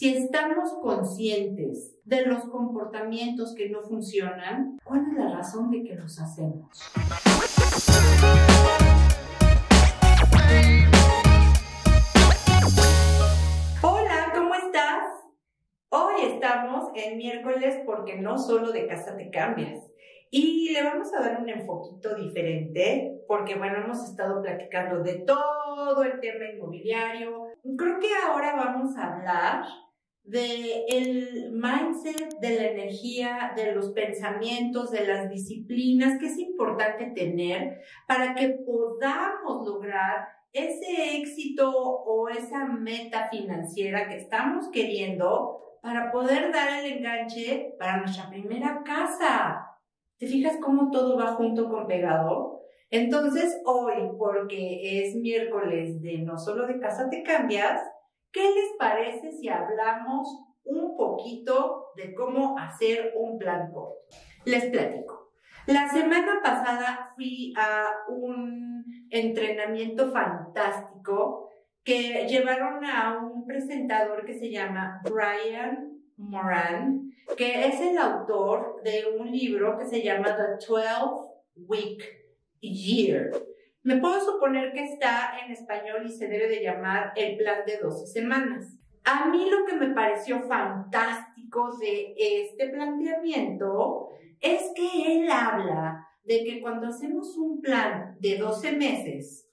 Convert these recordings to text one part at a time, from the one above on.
Si estamos conscientes de los comportamientos que no funcionan, ¿cuál es la razón de que los hacemos? Hola, ¿cómo estás? Hoy estamos en miércoles porque no solo de casa te cambias. Y le vamos a dar un enfoquito diferente porque, bueno, hemos estado platicando de todo el tema inmobiliario. Creo que ahora vamos a hablar de el mindset, de la energía, de los pensamientos, de las disciplinas que es importante tener para que podamos lograr ese éxito o esa meta financiera que estamos queriendo para poder dar el enganche para nuestra primera casa. ¿Te fijas cómo todo va junto con pegado? Entonces, hoy, porque es miércoles de no solo de casa te cambias, ¿qué les parece si hablamos un poquito de cómo hacer un plan corto? Les platico. La semana pasada fui a un entrenamiento fantástico que llevaron a un presentador que se llama Brian Moran, que es el autor de un libro que se llama The 12 Week Year. Me puedo suponer que está en español y se debe de llamar el plan de 12 semanas. A mí lo que me pareció fantástico de este planteamiento es que él habla de que cuando hacemos un plan de 12 meses,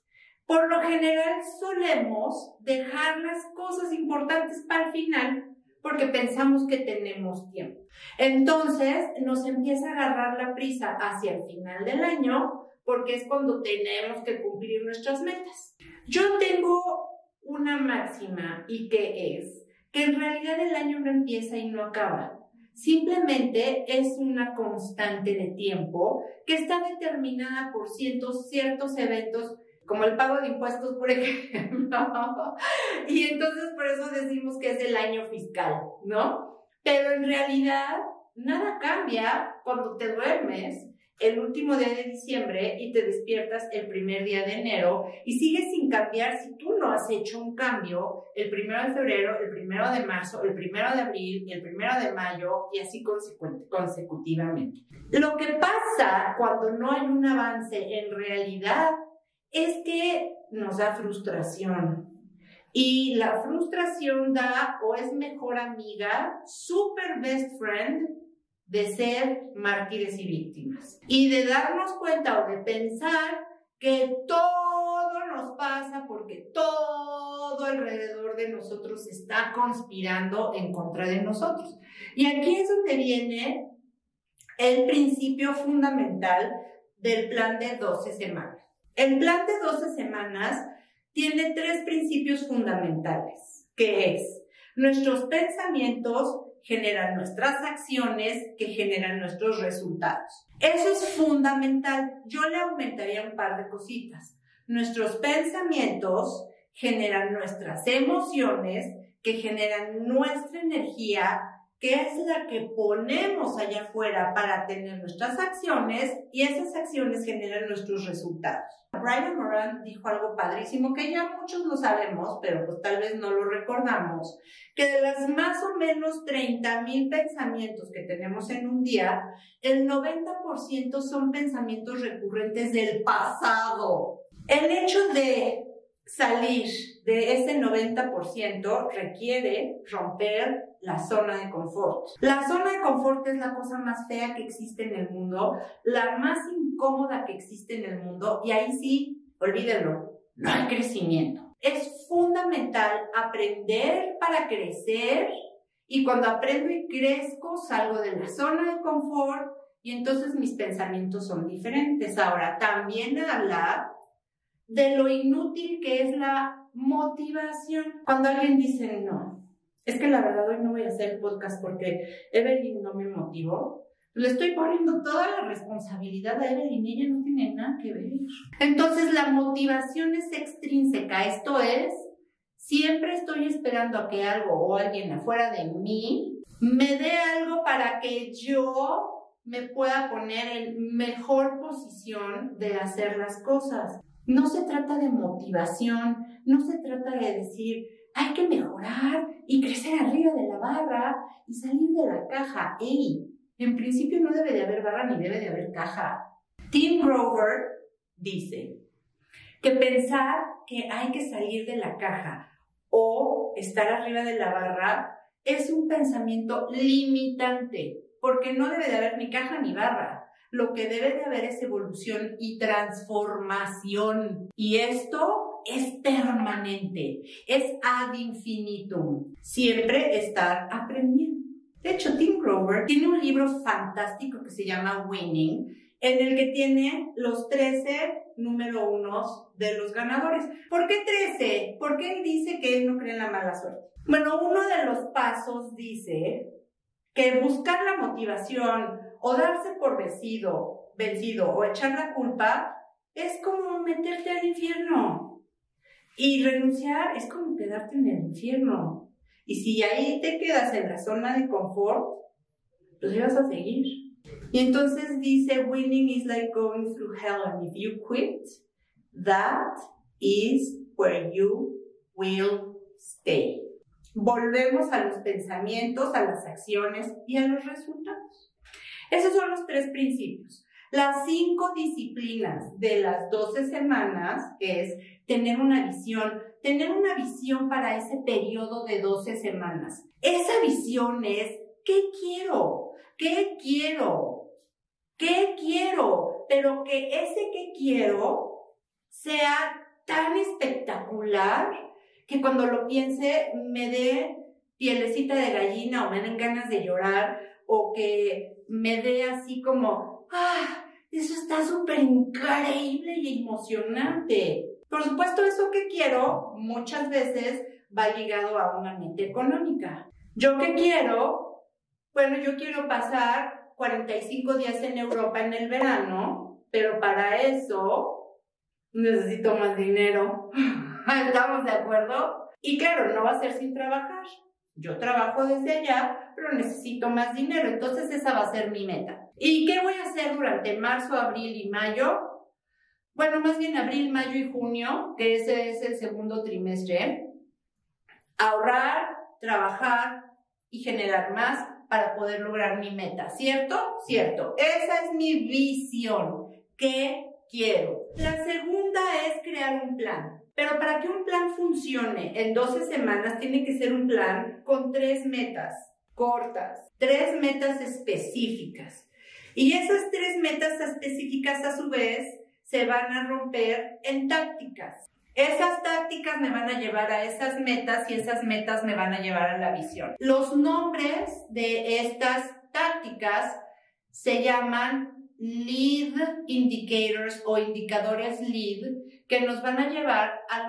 por lo general solemos dejar las cosas importantes para el final porque pensamos que tenemos tiempo. Entonces nos empieza a agarrar la prisa hacia el final del año porque es cuando tenemos que cumplir nuestras metas. Yo tengo una máxima y que es que en realidad el año no empieza y no acaba. Simplemente es una constante de tiempo que está determinada por ciertos, ciertos eventos como el pago de impuestos, por ejemplo. y entonces por eso decimos que es el año fiscal, ¿no? Pero en realidad nada cambia cuando te duermes el último día de diciembre y te despiertas el primer día de enero y sigues sin cambiar si tú no has hecho un cambio el primero de febrero, el primero de marzo, el primero de abril el primero de mayo y así consecutivamente. Lo que pasa cuando no hay un avance en realidad es que nos da frustración. Y la frustración da o es mejor amiga, super best friend de ser mártires y víctimas. Y de darnos cuenta o de pensar que todo nos pasa porque todo alrededor de nosotros está conspirando en contra de nosotros. Y aquí es donde viene el principio fundamental del plan de 12 semanas. El plan de 12 semanas tiene tres principios fundamentales, que es nuestros pensamientos generan nuestras acciones que generan nuestros resultados. Eso es fundamental. Yo le aumentaría un par de cositas. Nuestros pensamientos generan nuestras emociones que generan nuestra energía que es la que ponemos allá afuera para tener nuestras acciones y esas acciones generan nuestros resultados. Brian Moran dijo algo padrísimo que ya muchos lo sabemos, pero pues tal vez no lo recordamos, que de las más o menos 30 mil pensamientos que tenemos en un día, el 90% son pensamientos recurrentes del pasado. El hecho de salir de ese 90% requiere romper la zona de confort. La zona de confort es la cosa más fea que existe en el mundo, la más incómoda que existe en el mundo y ahí sí, olvídenlo, no hay crecimiento. Es fundamental aprender para crecer y cuando aprendo y crezco salgo de la zona de confort y entonces mis pensamientos son diferentes. Ahora, también hablar de lo inútil que es la motivación. Cuando alguien dice, no, es que la verdad hoy no voy a hacer podcast porque Evelyn no me motivó, le estoy poniendo toda la responsabilidad a Evelyn y ella no tiene nada que ver. Entonces la motivación es extrínseca, esto es, siempre estoy esperando a que algo o alguien afuera de mí me dé algo para que yo me pueda poner en mejor posición de hacer las cosas. No se trata de motivación, no se trata de decir, hay que mejorar, y crecer arriba de la barra y salir de la caja. ¡Ey! En principio no debe de haber barra ni debe de haber caja. Tim Grover dice que pensar que hay que salir de la caja o estar arriba de la barra es un pensamiento limitante, porque no debe de haber ni caja ni barra. Lo que debe de haber es evolución y transformación. Y esto es permanente, es ad infinitum. Siempre estar aprendiendo. De hecho, Tim Grover tiene un libro fantástico que se llama Winning, en el que tiene los 13 número unos de los ganadores. ¿Por qué 13? Porque él dice que él no cree en la mala suerte. Bueno, uno de los pasos dice que buscar la motivación o darse por vencido, vencido o echar la culpa es como meterte al infierno. Y renunciar es como quedarte en el infierno. Y si ahí te quedas en la zona de confort, pues vas a seguir. Y entonces dice, winning is like going through hell and if you quit, that is where you will stay. Volvemos a los pensamientos, a las acciones y a los resultados. Esos son los tres principios. Las cinco disciplinas de las 12 semanas es tener una visión, tener una visión para ese periodo de 12 semanas. Esa visión es, ¿qué quiero? ¿Qué quiero? ¿Qué quiero? Pero que ese que quiero sea tan espectacular que cuando lo piense me dé pielecita de gallina o me den ganas de llorar o que me dé así como, ah, eso está súper increíble y emocionante. Por supuesto, eso que quiero muchas veces va ligado a una meta económica. Yo que quiero, bueno, yo quiero pasar 45 días en Europa en el verano, pero para eso necesito más dinero. ¿Estamos de acuerdo? Y claro, no va a ser sin trabajar. Yo trabajo desde allá, pero necesito más dinero, entonces esa va a ser mi meta. ¿Y qué voy a hacer durante marzo, abril y mayo? Bueno, más bien abril, mayo y junio, que ese es el segundo trimestre. Ahorrar, trabajar y generar más para poder lograr mi meta, ¿cierto? Cierto. Esa es mi visión. ¿Qué quiero? La segunda es crear un plan. Pero para que un plan funcione en 12 semanas, tiene que ser un plan con tres metas cortas, tres metas específicas. Y esas tres metas específicas, a su vez, se van a romper en tácticas. Esas tácticas me van a llevar a esas metas y esas metas me van a llevar a la visión. Los nombres de estas tácticas se llaman lead indicators o indicadores lead que nos van a llevar a,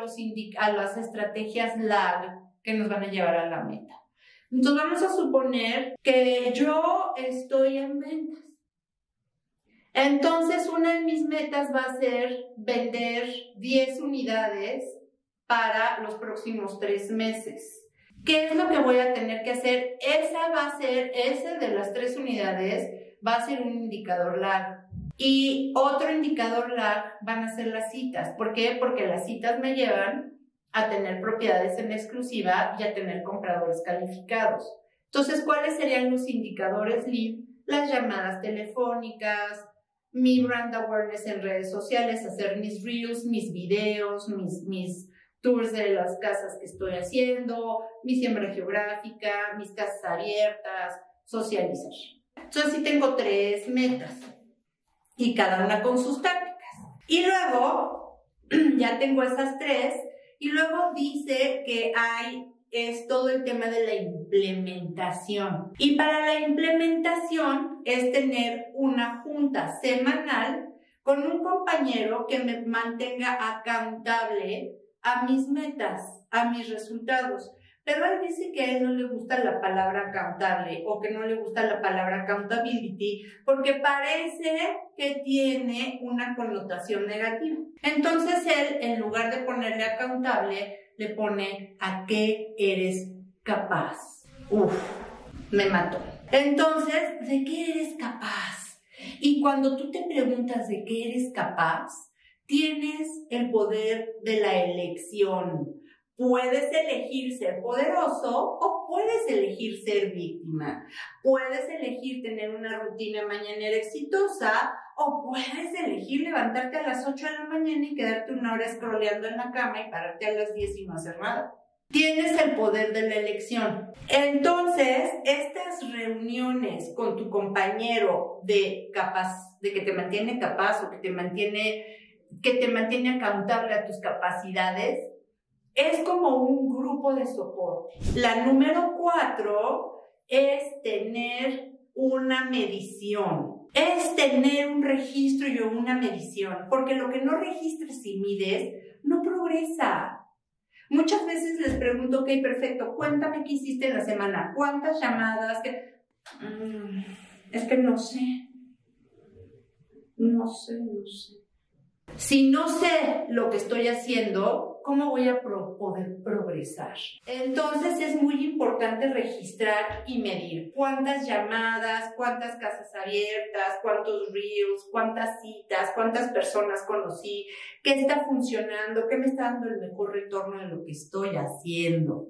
las estrategias lag que nos van a llevar a la meta. Entonces vamos a suponer que yo estoy en ventas. Entonces una de mis metas va a ser vender 10 unidades para los próximos tres meses. ¿Qué es lo que voy a tener que hacer? Esa va a ser, ese de las tres unidades va a ser un indicador lag. Y otro indicador lag van a ser las citas. ¿Por qué? Porque las citas me llevan a tener propiedades en exclusiva y a tener compradores calificados. Entonces, ¿cuáles serían los indicadores lead? Las llamadas telefónicas, mi brand awareness en redes sociales, hacer mis reels, mis videos, mis, mis tours de las casas que estoy haciendo, mi siembra geográfica, mis casas abiertas, socializar. Entonces, sí tengo tres metas y cada una con sus tácticas. Y luego, ya tengo esas tres, y luego dice que hay, es todo el tema de la implementación. Y para la implementación es tener una junta semanal con un compañero que me mantenga accountable a mis metas, a mis resultados. Pero él dice que a él no le gusta la palabra accountable o que no le gusta la palabra accountability porque parece que tiene una connotación negativa. Entonces él, en lugar de ponerle accountable, le pone a qué eres capaz. Uf, me mató. Entonces, ¿de qué eres capaz? Y cuando tú te preguntas de qué eres capaz, tienes el poder de la elección Puedes elegir ser poderoso o puedes elegir ser víctima. Puedes elegir tener una rutina mañanera exitosa o puedes elegir levantarte a las 8 de la mañana y quedarte una hora scrolleando en la cama y pararte a las 10 y no hacer nada. Tienes el poder de la elección. Entonces, estas reuniones con tu compañero de capaz, de que te mantiene capaz o que te mantiene, que te mantiene accountable a tus capacidades, es como un grupo de soporte. La número cuatro es tener una medición. Es tener un registro y una medición, porque lo que no registres y mides no progresa. Muchas veces les pregunto, ok, perfecto, cuéntame qué hiciste en la semana, cuántas llamadas, mm, es que no sé, no sé, no sé. Si no sé lo que estoy haciendo, ¿cómo voy a poder progresar? Entonces es muy importante registrar y medir cuántas llamadas, cuántas casas abiertas, cuántos reels, cuántas citas, cuántas personas conocí, qué está funcionando, qué me está dando el mejor retorno de lo que estoy haciendo.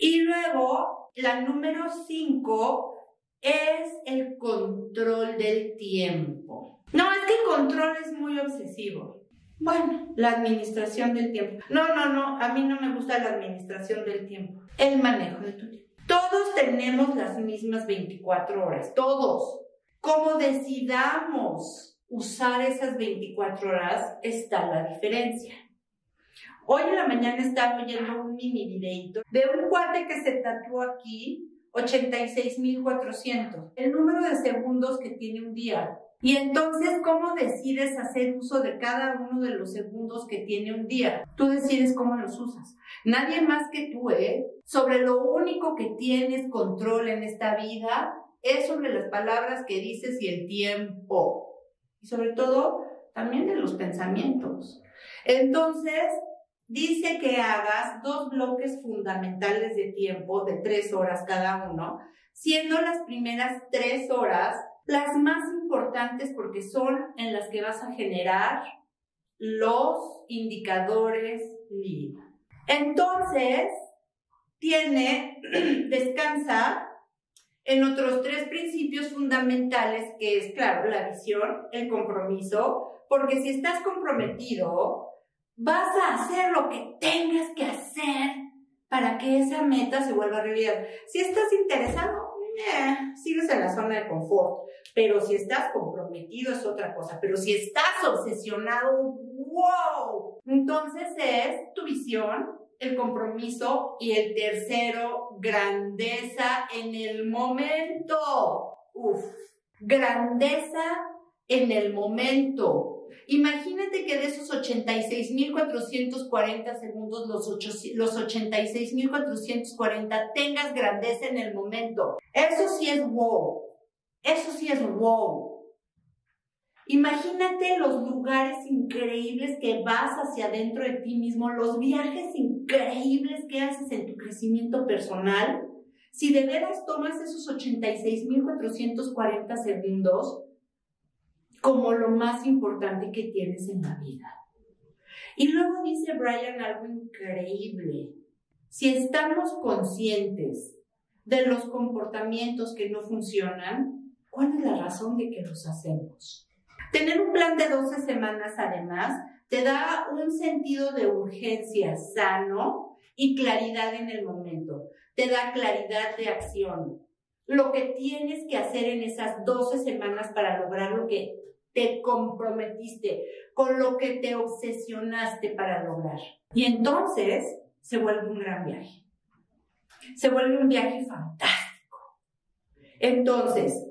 Y luego, la número cinco es el control del tiempo. No, es que el control es muy obsesivo. Bueno, la administración del tiempo. No, no, no, a mí no me gusta la administración del tiempo. El manejo de tu tiempo. Todos tenemos las mismas 24 horas, todos. Como decidamos usar esas 24 horas, está la diferencia. Hoy en la mañana estaba oyendo un mini videito de un cuate que se tatuó aquí 86.400, el número de segundos que tiene un día. Y entonces, ¿cómo decides hacer uso de cada uno de los segundos que tiene un día? Tú decides cómo los usas. Nadie más que tú, ¿eh? Sobre lo único que tienes control en esta vida es sobre las palabras que dices y el tiempo. Y sobre todo, también de los pensamientos. Entonces, dice que hagas dos bloques fundamentales de tiempo de tres horas cada uno, siendo las primeras tres horas las más importantes porque son en las que vas a generar los indicadores lead. Entonces, tiene, descansa en otros tres principios fundamentales que es, claro, la visión, el compromiso, porque si estás comprometido, vas a hacer lo que tengas que hacer para que esa meta se vuelva realidad. Si estás interesado, eh, sigues en la zona de confort. Pero si estás comprometido es otra cosa. Pero si estás obsesionado, wow. Entonces es tu visión, el compromiso y el tercero, grandeza en el momento. Uf, grandeza en el momento. Imagínate que de esos 86.440 segundos, los, los 86.440 tengas grandeza en el momento. Eso sí es wow. Eso sí es wow. Imagínate los lugares increíbles que vas hacia adentro de ti mismo, los viajes increíbles que haces en tu crecimiento personal. Si de veras tomas esos 86.440 segundos como lo más importante que tienes en la vida. Y luego dice Brian algo increíble. Si estamos conscientes de los comportamientos que no funcionan, ¿cuál es la razón de que los hacemos? Tener un plan de 12 semanas, además, te da un sentido de urgencia sano y claridad en el momento. Te da claridad de acción. Lo que tienes que hacer en esas 12 semanas para lograr lo que te comprometiste, con lo que te obsesionaste para lograr. Y entonces se vuelve un gran viaje. Se vuelve un viaje fantástico. Entonces,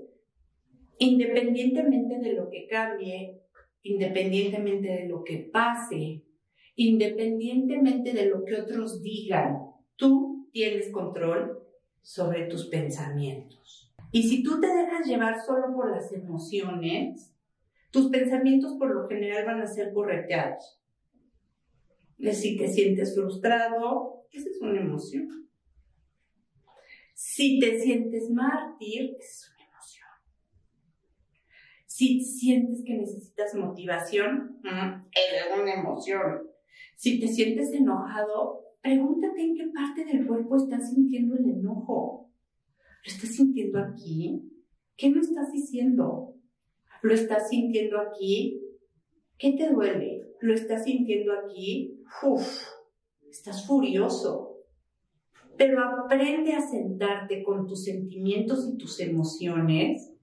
independientemente de lo que cambie, independientemente de lo que pase, independientemente de lo que otros digan, tú tienes control sobre tus pensamientos. Y si tú te dejas llevar solo por las emociones, tus pensamientos por lo general van a ser correteados. Si te sientes frustrado, esa es una emoción. Si te sientes mártir, esa es una emoción. Si sientes que necesitas motivación, esa es una emoción. Si te sientes enojado, pregúntate en qué parte del cuerpo estás sintiendo el enojo. ¿Lo estás sintiendo aquí? ¿Qué me estás diciendo? ¿Lo estás sintiendo aquí? ¿Qué te duele? ¿Lo estás sintiendo aquí? Uf, estás furioso. Pero aprende a sentarte con tus sentimientos y tus emociones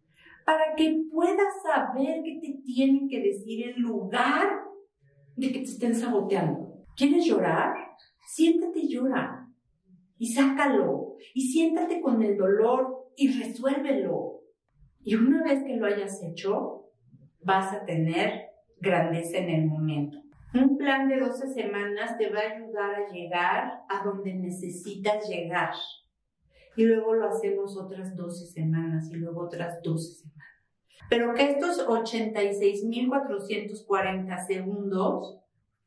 para que puedas saber qué te tienen que decir en lugar de que te estén saboteando. ¿Quieres llorar? Siéntate y llora. Y sácalo. Y siéntate con el dolor y resuélvelo. Y una vez que lo hayas hecho, vas a tener grandeza en el momento. Un plan de 12 semanas te va a ayudar a llegar a donde necesitas llegar. Y luego lo hacemos otras 12 semanas y luego otras 12 semanas. Pero que estos 86.440 segundos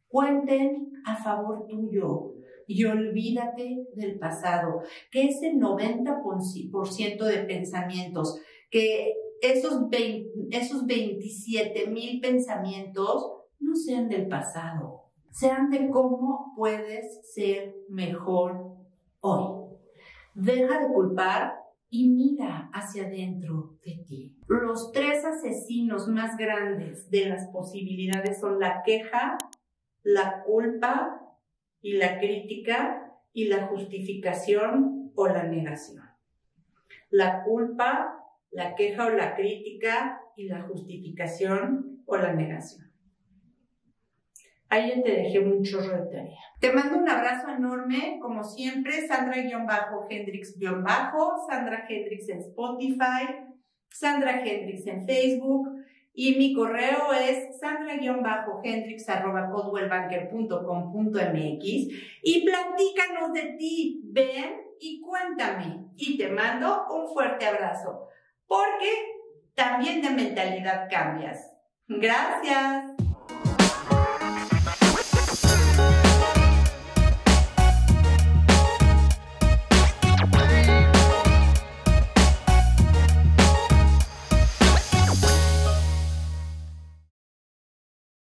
cuenten a favor tuyo y olvídate del pasado. Que ese 90% de pensamientos, que esos, 20, esos 27.000 pensamientos no sean del pasado, sean de cómo puedes ser mejor hoy. Deja de culpar y mira hacia adentro de ti. Los tres asesinos más grandes de las posibilidades son la queja, la culpa y la crítica y la justificación o la negación. La culpa, la queja o la crítica y la justificación o la negación. Ahí te dejé un chorro de tarea. Te mando un abrazo enorme, como siempre, Sandra-Hendrix- Sandra Hendrix en Spotify, Sandra Hendrix en Facebook, y mi correo es sandra-hendrix.com.mx y platícanos de ti, ven y cuéntame. Y te mando un fuerte abrazo, porque también de mentalidad cambias. Gracias.